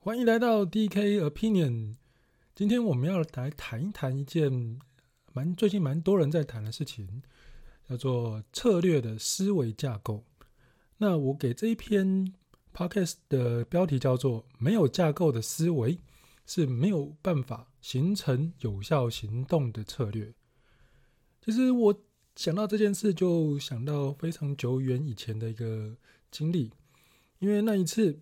欢迎来到 DK Opinion。今天我们要来谈一谈一件蛮最近蛮多人在谈的事情，叫做策略的思维架构。那我给这一篇 Podcast 的标题叫做“没有架构的思维是没有办法形成有效行动的策略”。其实我想到这件事，就想到非常久远以前的一个经历，因为那一次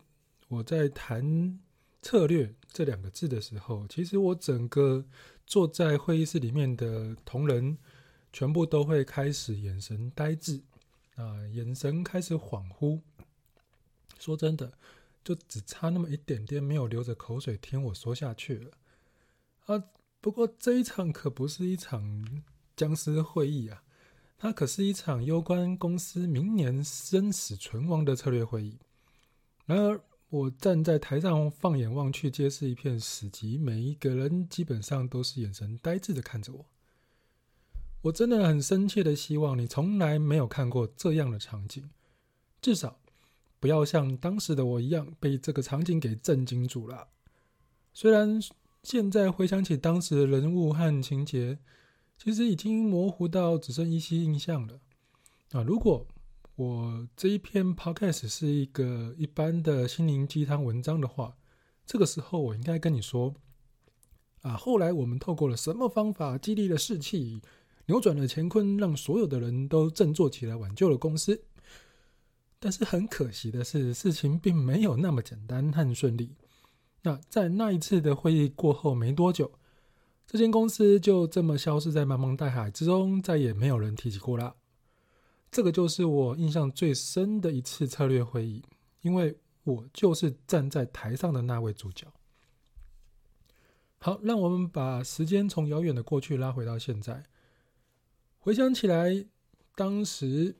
我在谈。策略这两个字的时候，其实我整个坐在会议室里面的同仁，全部都会开始眼神呆滞啊，眼神开始恍惚。说真的，就只差那么一点点，没有流着口水听我说下去了啊。不过这一场可不是一场僵尸会议啊，它可是一场攸关公司明年生死存亡的策略会议。然而。我站在台上，放眼望去，皆是一片死寂。每一个人基本上都是眼神呆滞的看着我。我真的很深切的希望你从来没有看过这样的场景，至少不要像当时的我一样被这个场景给震惊住了。虽然现在回想起当时的人物和情节，其实已经模糊到只剩依稀印象了。啊，如果我这一篇 podcast 是一个一般的心灵鸡汤文章的话，这个时候我应该跟你说，啊，后来我们透过了什么方法激励了士气，扭转了乾坤，让所有的人都振作起来，挽救了公司。但是很可惜的是，事情并没有那么简单和顺利。那在那一次的会议过后没多久，这间公司就这么消失在茫茫大海之中，再也没有人提起过了。这个就是我印象最深的一次策略会议，因为我就是站在台上的那位主角。好，让我们把时间从遥远的过去拉回到现在，回想起来，当时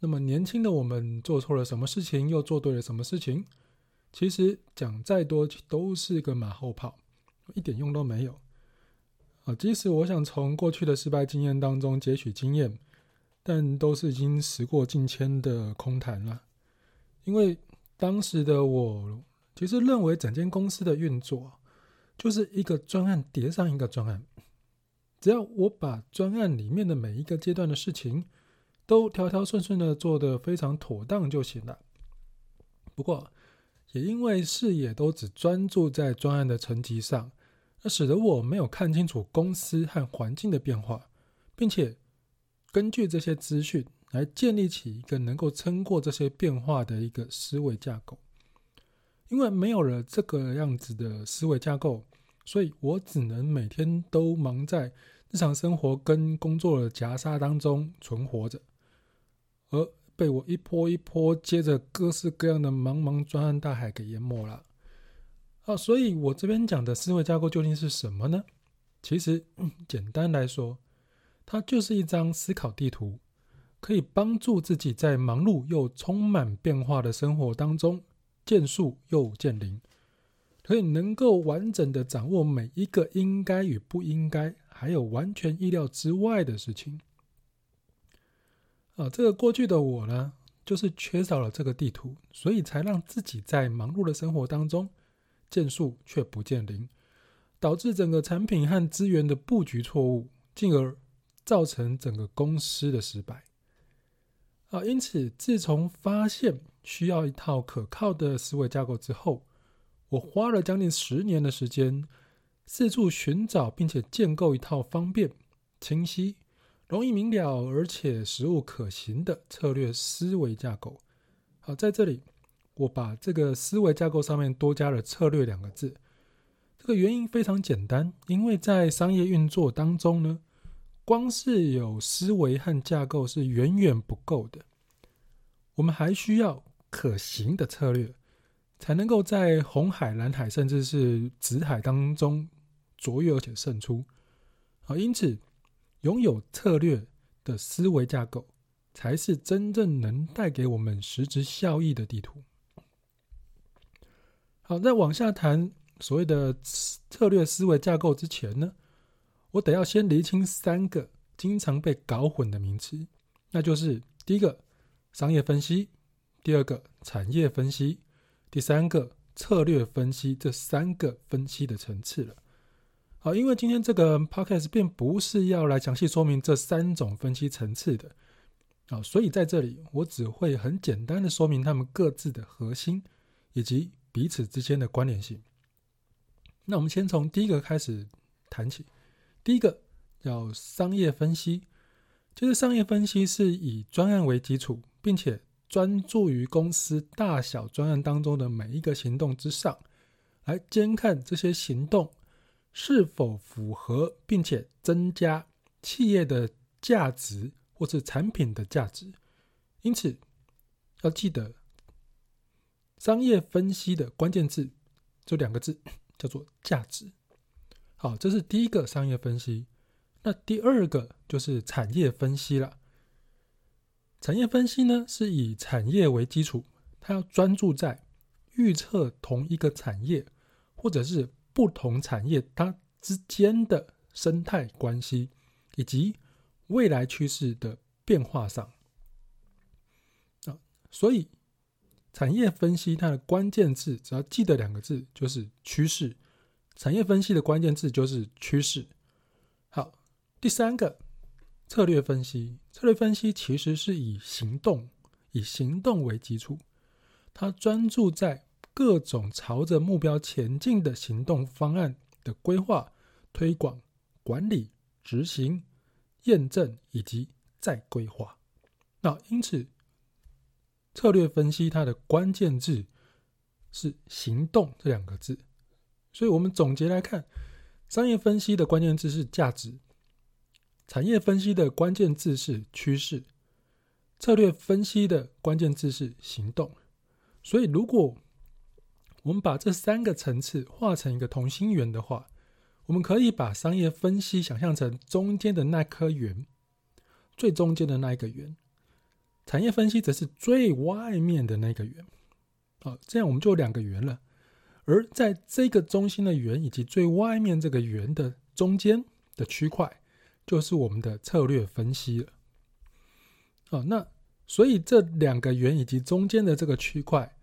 那么年轻的我们做错了什么事情，又做对了什么事情？其实讲再多都是个马后炮，一点用都没有。啊，即使我想从过去的失败经验当中汲取经验。但都是已经时过境迁的空谈了，因为当时的我其实认为整间公司的运作就是一个专案叠上一个专案，只要我把专案里面的每一个阶段的事情都条条顺顺的做得非常妥当就行了。不过也因为视野都只专注在专案的层级上，那使得我没有看清楚公司和环境的变化，并且。根据这些资讯来建立起一个能够撑过这些变化的一个思维架构，因为没有了这个样子的思维架构，所以我只能每天都忙在日常生活跟工作的夹杀当中存活着，而被我一波一波接着各式各样的茫茫专案大海给淹没了。啊，所以我这边讲的思维架构究竟是什么呢？其实，简单来说。它就是一张思考地图，可以帮助自己在忙碌又充满变化的生活当中见树又见林，可以能够完整的掌握每一个应该与不应该，还有完全意料之外的事情。啊，这个过去的我呢，就是缺少了这个地图，所以才让自己在忙碌的生活当中见树却不见林，导致整个产品和资源的布局错误，进而。造成整个公司的失败啊！因此，自从发现需要一套可靠的思维架构之后，我花了将近十年的时间，四处寻找并且建构一套方便、清晰、容易明了而且实务可行的策略思维架构。好，在这里，我把这个思维架构上面多加了“策略”两个字。这个原因非常简单，因为在商业运作当中呢。光是有思维和架构是远远不够的，我们还需要可行的策略，才能够在红海、蓝海甚至是紫海当中卓越而且胜出。啊，因此拥有策略的思维架构，才是真正能带给我们实质效益的地图。好，在往下谈所谓的策略思维架构之前呢，我得要先厘清三个经常被搞混的名词，那就是第一个商业分析，第二个产业分析，第三个策略分析这三个分析的层次了。好，因为今天这个 podcast 并不是要来详细说明这三种分析层次的，啊，所以在这里我只会很简单的说明他们各自的核心以及彼此之间的关联性。那我们先从第一个开始谈起，第一个叫商业分析，就是商业分析是以专案为基础，并且。专注于公司大小专案当中的每一个行动之上，来监看这些行动是否符合，并且增加企业的价值或是产品的价值。因此，要记得商业分析的关键字就两个字，叫做价值。好，这是第一个商业分析。那第二个就是产业分析了。产业分析呢，是以产业为基础，它要专注在预测同一个产业或者是不同产业它之间的生态关系以及未来趋势的变化上。啊，所以产业分析它的关键字只要记得两个字，就是趋势。产业分析的关键字就是趋势。好，第三个。策略分析，策略分析其实是以行动、以行动为基础，它专注在各种朝着目标前进的行动方案的规划、推广、管理、执行、验证以及再规划。那因此，策略分析它的关键字是“行动”这两个字。所以我们总结来看，商业分析的关键字是价值。产业分析的关键字是趋势，策略分析的关键字是行动。所以，如果我们把这三个层次画成一个同心圆的话，我们可以把商业分析想象成中间的那颗圆，最中间的那一个圆；产业分析则是最外面的那个圆。好，这样我们就两个圆了。而在这个中心的圆以及最外面这个圆的中间的区块。就是我们的策略分析了。啊，那所以这两个圆以及中间的这个区块，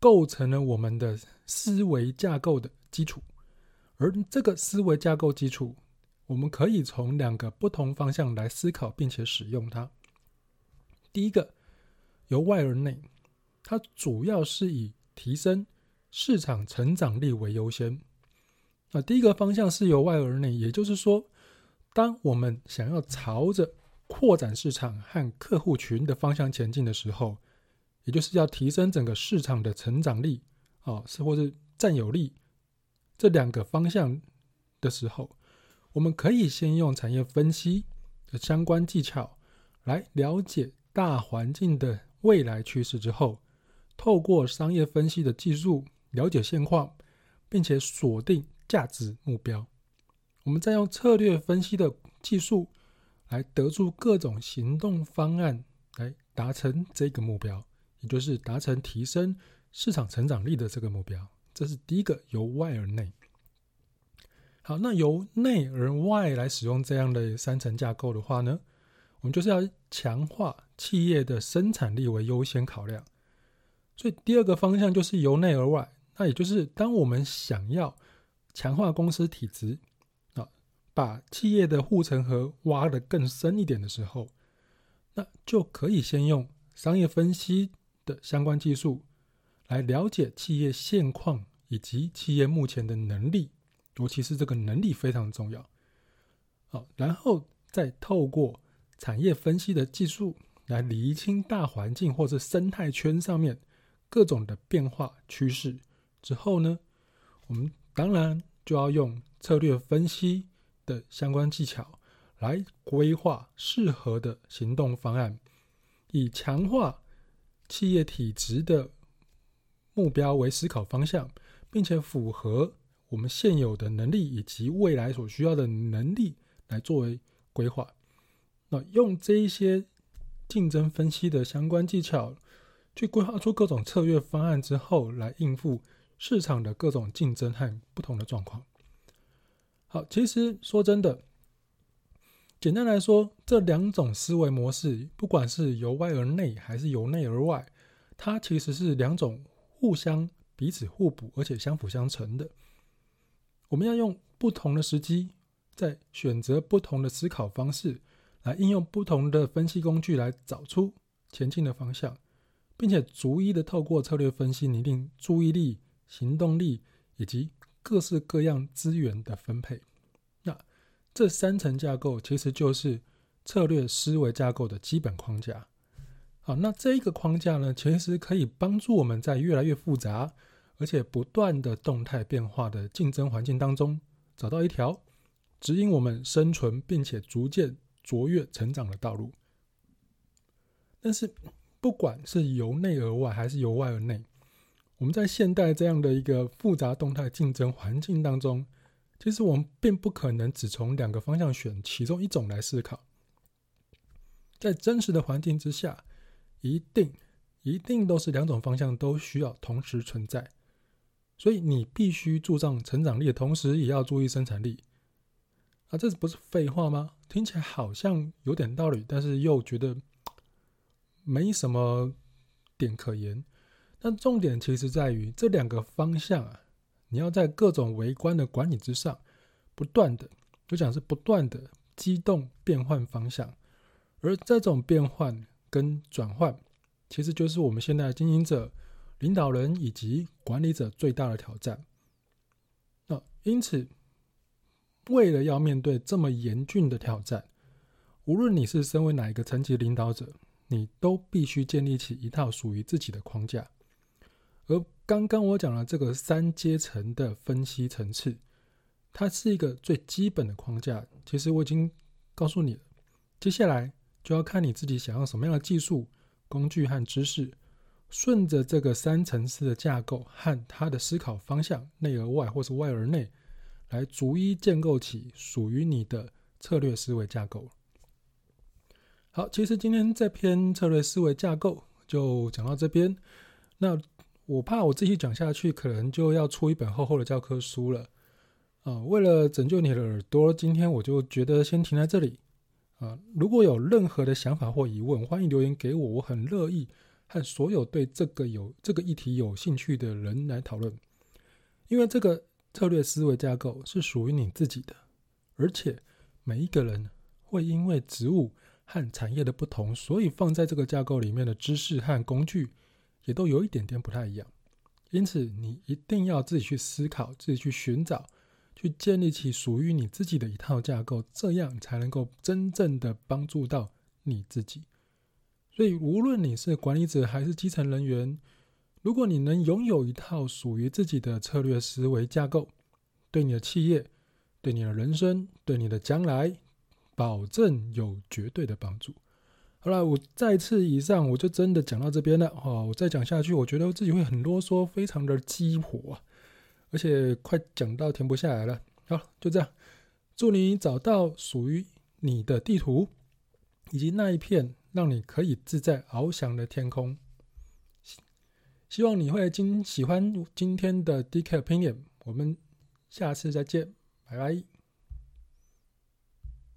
构成了我们的思维架构的基础。而这个思维架构基础，我们可以从两个不同方向来思考，并且使用它。第一个，由外而内，它主要是以提升市场成长力为优先。啊，第一个方向是由外而内，也就是说。当我们想要朝着扩展市场和客户群的方向前进的时候，也就是要提升整个市场的成长力啊，是或是占有率这两个方向的时候，我们可以先用产业分析的相关技巧来了解大环境的未来趋势之后，透过商业分析的技术了解现况，并且锁定价值目标。我们再用策略分析的技术来得出各种行动方案，来达成这个目标，也就是达成提升市场成长力的这个目标。这是第一个，由外而内。好，那由内而外来使用这样的三层架构的话呢，我们就是要强化企业的生产力为优先考量。所以第二个方向就是由内而外，那也就是当我们想要强化公司体质。把企业的护城河挖得更深一点的时候，那就可以先用商业分析的相关技术来了解企业现况以及企业目前的能力，尤其是这个能力非常重要。好，然后再透过产业分析的技术来厘清大环境或者生态圈上面各种的变化趋势之后呢，我们当然就要用策略分析。的相关技巧来规划适合的行动方案，以强化企业体质的目标为思考方向，并且符合我们现有的能力以及未来所需要的能力来作为规划。那用这一些竞争分析的相关技巧，去规划出各种策略方案之后，来应付市场的各种竞争和不同的状况。好，其实说真的，简单来说，这两种思维模式，不管是由外而内还是由内而外，它其实是两种互相彼此互补，而且相辅相成的。我们要用不同的时机，在选择不同的思考方式，来应用不同的分析工具，来找出前进的方向，并且逐一的透过策略分析拟定注意力、行动力以及各式各样资源的分配。那这三层架构其实就是策略思维架构的基本框架。好，那这一个框架呢，其实可以帮助我们在越来越复杂而且不断的动态变化的竞争环境当中，找到一条指引我们生存并且逐渐卓越成长的道路。但是，不管是由内而外还是由外而内，我们在现代这样的一个复杂动态竞争环境当中，其实我们并不可能只从两个方向选其中一种来思考。在真实的环境之下，一定一定都是两种方向都需要同时存在。所以你必须注重成长力的同时，也要注意生产力。啊，这不是废话吗？听起来好像有点道理，但是又觉得没什么点可言。但重点其实在于这两个方向啊，你要在各种微观的管理之上，不断的，就讲是不断的机动变换方向。而这种变换跟转换，其实就是我们现在的经营者。领导人以及管理者最大的挑战。那因此，为了要面对这么严峻的挑战，无论你是身为哪一个层级领导者，你都必须建立起一套属于自己的框架。而刚刚我讲了这个三阶层的分析层次，它是一个最基本的框架。其实我已经告诉你了，接下来就要看你自己想要什么样的技术、工具和知识。顺着这个三层次的架构和他的思考方向，内而外或是外而内，来逐一建构起属于你的策略思维架构。好，其实今天这篇策略思维架构就讲到这边。那我怕我自己讲下去，可能就要出一本厚厚的教科书了啊。为了拯救你的耳朵，今天我就觉得先停在这里啊。如果有任何的想法或疑问，欢迎留言给我，我很乐意。和所有对这个有这个议题有兴趣的人来讨论，因为这个策略思维架构是属于你自己的，而且每一个人会因为职务和产业的不同，所以放在这个架构里面的知识和工具也都有一点点不太一样。因此，你一定要自己去思考，自己去寻找，去建立起属于你自己的一套架构，这样才能够真正的帮助到你自己。所以，无论你是管理者还是基层人员，如果你能拥有一套属于自己的策略思维架构，对你的企业、对你的人生、对你的将来，保证有绝对的帮助。好了，我再次以上，我就真的讲到这边了。哦，我再讲下去，我觉得自己会很啰嗦，非常的激活，而且快讲到停不下来了。好，就这样，祝你找到属于你的地图，以及那一片。让你可以自在翱翔的天空。希望你会今喜欢今天的 DK Opinion，我们下次再见，拜拜。